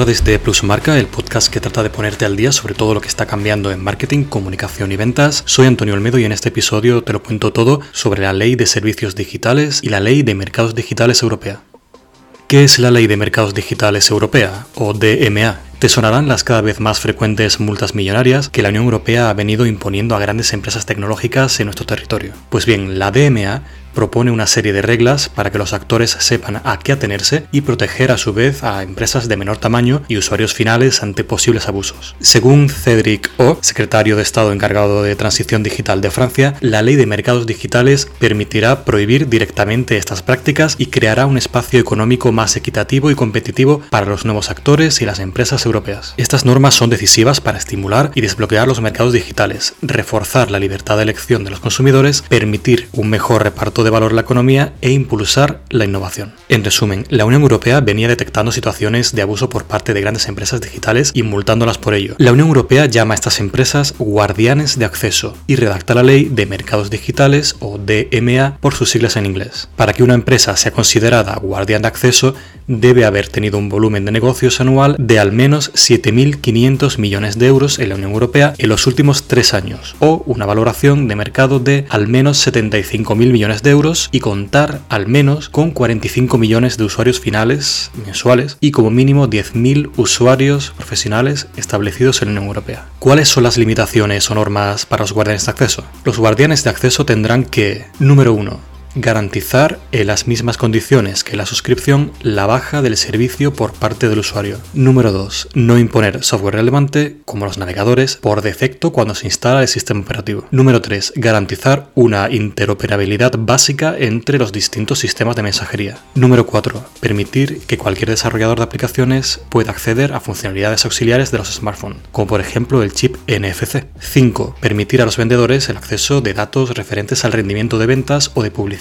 Hola desde Plusmarca, el podcast que trata de ponerte al día sobre todo lo que está cambiando en marketing, comunicación y ventas. Soy Antonio Olmedo y en este episodio te lo cuento todo sobre la Ley de Servicios Digitales y la Ley de Mercados Digitales Europea. ¿Qué es la Ley de Mercados Digitales Europea, o DMA? Te sonarán las cada vez más frecuentes multas millonarias que la Unión Europea ha venido imponiendo a grandes empresas tecnológicas en nuestro territorio. Pues bien, la DMA propone una serie de reglas para que los actores sepan a qué atenerse y proteger a su vez a empresas de menor tamaño y usuarios finales ante posibles abusos. Según Cédric O, secretario de Estado encargado de Transición Digital de Francia, la ley de mercados digitales permitirá prohibir directamente estas prácticas y creará un espacio económico más equitativo y competitivo para los nuevos actores y las empresas europeas. Estas normas son decisivas para estimular y desbloquear los mercados digitales, reforzar la libertad de elección de los consumidores, permitir un mejor reparto de valor la economía e impulsar la innovación. En resumen, la Unión Europea venía detectando situaciones de abuso por parte de grandes empresas digitales y multándolas por ello. La Unión Europea llama a estas empresas guardianes de acceso y redacta la ley de mercados digitales o DMA por sus siglas en inglés. Para que una empresa sea considerada guardián de acceso, debe haber tenido un volumen de negocios anual de al menos 7.500 millones de euros en la Unión Europea en los últimos tres años, o una valoración de mercado de al menos 75.000 millones de euros y contar al menos con 45 millones de usuarios finales mensuales y como mínimo 10.000 usuarios profesionales establecidos en la Unión Europea. ¿Cuáles son las limitaciones o normas para los guardianes de acceso? Los guardianes de acceso tendrán que, número 1, Garantizar en las mismas condiciones que la suscripción la baja del servicio por parte del usuario. Número 2. No imponer software relevante, como los navegadores, por defecto cuando se instala el sistema operativo. Número 3. Garantizar una interoperabilidad básica entre los distintos sistemas de mensajería. Número 4. Permitir que cualquier desarrollador de aplicaciones pueda acceder a funcionalidades auxiliares de los smartphones, como por ejemplo el chip NFC. 5. Permitir a los vendedores el acceso de datos referentes al rendimiento de ventas o de publicidad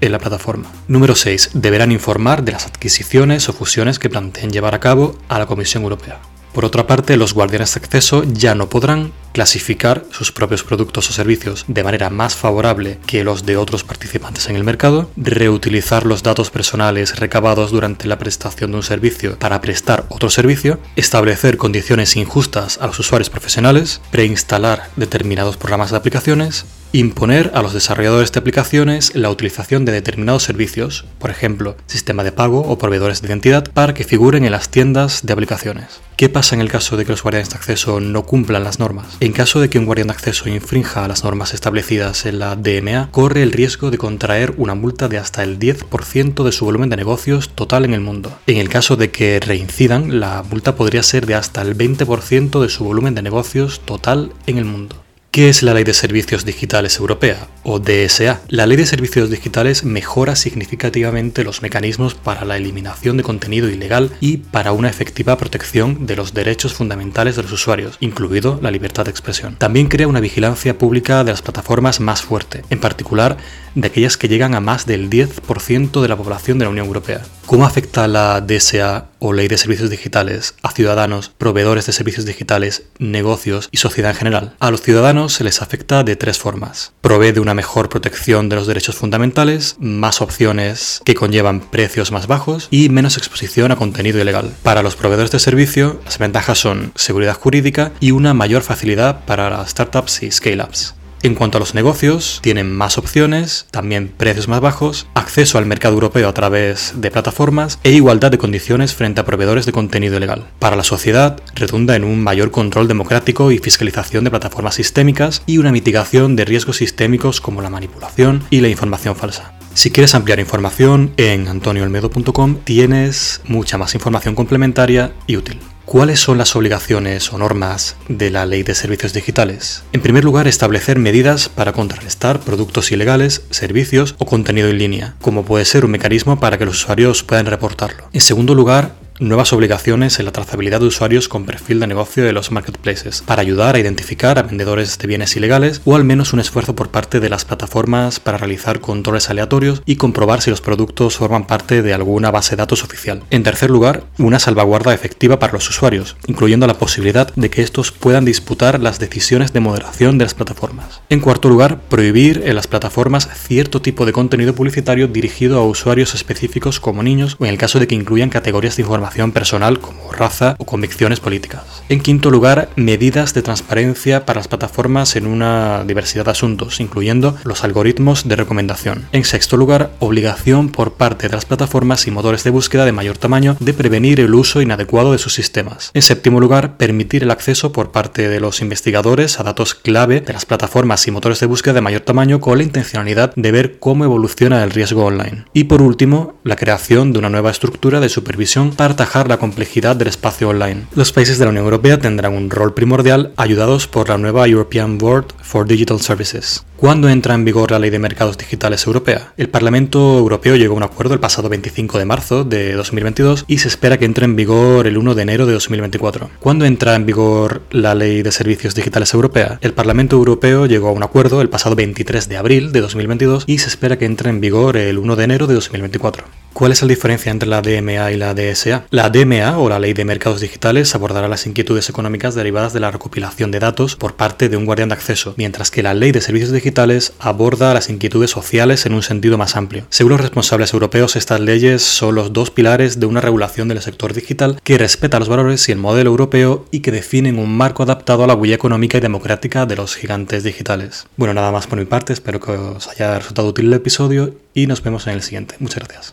en la plataforma. Número 6. Deberán informar de las adquisiciones o fusiones que planteen llevar a cabo a la Comisión Europea. Por otra parte, los guardianes de acceso ya no podrán clasificar sus propios productos o servicios de manera más favorable que los de otros participantes en el mercado, reutilizar los datos personales recabados durante la prestación de un servicio para prestar otro servicio, establecer condiciones injustas a los usuarios profesionales, preinstalar determinados programas de aplicaciones, Imponer a los desarrolladores de aplicaciones la utilización de determinados servicios, por ejemplo, sistema de pago o proveedores de identidad, para que figuren en las tiendas de aplicaciones. ¿Qué pasa en el caso de que los guardianes de acceso no cumplan las normas? En caso de que un guardián de acceso infrinja las normas establecidas en la DMA, corre el riesgo de contraer una multa de hasta el 10% de su volumen de negocios total en el mundo. En el caso de que reincidan, la multa podría ser de hasta el 20% de su volumen de negocios total en el mundo. ¿Qué es la Ley de Servicios Digitales Europea, o DSA? La Ley de Servicios Digitales mejora significativamente los mecanismos para la eliminación de contenido ilegal y para una efectiva protección de los derechos fundamentales de los usuarios, incluido la libertad de expresión. También crea una vigilancia pública de las plataformas más fuerte, en particular de aquellas que llegan a más del 10% de la población de la Unión Europea. ¿Cómo afecta la DSA o Ley de Servicios Digitales a ciudadanos, proveedores de servicios digitales, negocios y sociedad en general? A los ciudadanos se les afecta de tres formas. Provee de una mejor protección de los derechos fundamentales, más opciones que conllevan precios más bajos y menos exposición a contenido ilegal. Para los proveedores de servicio, las ventajas son seguridad jurídica y una mayor facilidad para las startups y scale-ups. En cuanto a los negocios, tienen más opciones, también precios más bajos, acceso al mercado europeo a través de plataformas e igualdad de condiciones frente a proveedores de contenido ilegal. Para la sociedad, redunda en un mayor control democrático y fiscalización de plataformas sistémicas y una mitigación de riesgos sistémicos como la manipulación y la información falsa. Si quieres ampliar información, en antonioolmedo.com tienes mucha más información complementaria y útil. ¿Cuáles son las obligaciones o normas de la Ley de Servicios Digitales? En primer lugar, establecer medidas para contrarrestar productos ilegales, servicios o contenido en línea, como puede ser un mecanismo para que los usuarios puedan reportarlo. En segundo lugar, nuevas obligaciones en la trazabilidad de usuarios con perfil de negocio de los marketplaces, para ayudar a identificar a vendedores de bienes ilegales o al menos un esfuerzo por parte de las plataformas para realizar controles aleatorios y comprobar si los productos forman parte de alguna base de datos oficial. En tercer lugar, una salvaguarda efectiva para los usuarios, incluyendo la posibilidad de que estos puedan disputar las decisiones de moderación de las plataformas. En cuarto lugar, prohibir en las plataformas cierto tipo de contenido publicitario dirigido a usuarios específicos como niños o en el caso de que incluyan categorías de información personal como raza o convicciones políticas. En quinto lugar, medidas de transparencia para las plataformas en una diversidad de asuntos, incluyendo los algoritmos de recomendación. En sexto lugar, obligación por parte de las plataformas y motores de búsqueda de mayor tamaño de prevenir el uso inadecuado de sus sistemas. En séptimo lugar, permitir el acceso por parte de los investigadores a datos clave de las plataformas y motores de búsqueda de mayor tamaño con la intencionalidad de ver cómo evoluciona el riesgo online. Y por último, la creación de una nueva estructura de supervisión para atajar la complejidad del espacio online. Los países de la Unión Europea tendrán un rol primordial ayudados por la nueva European Board for Digital Services. ¿Cuándo entra en vigor la Ley de Mercados Digitales Europea? El Parlamento Europeo llegó a un acuerdo el pasado 25 de marzo de 2022 y se espera que entre en vigor el 1 de enero de 2024. ¿Cuándo entra en vigor la Ley de Servicios Digitales Europea? El Parlamento Europeo llegó a un acuerdo el pasado 23 de abril de 2022 y se espera que entre en vigor el 1 de enero de 2024. ¿Cuál es la diferencia entre la DMA y la DSA? La DMA, o la Ley de Mercados Digitales, abordará las inquietudes económicas derivadas de la recopilación de datos por parte de un guardián de acceso, mientras que la Ley de Servicios Digitales aborda las inquietudes sociales en un sentido más amplio. Según los responsables europeos, estas leyes son los dos pilares de una regulación del sector digital que respeta los valores y el modelo europeo y que definen un marco adaptado a la huella económica y democrática de los gigantes digitales. Bueno, nada más por mi parte, espero que os haya resultado útil el episodio y nos vemos en el siguiente. Muchas gracias.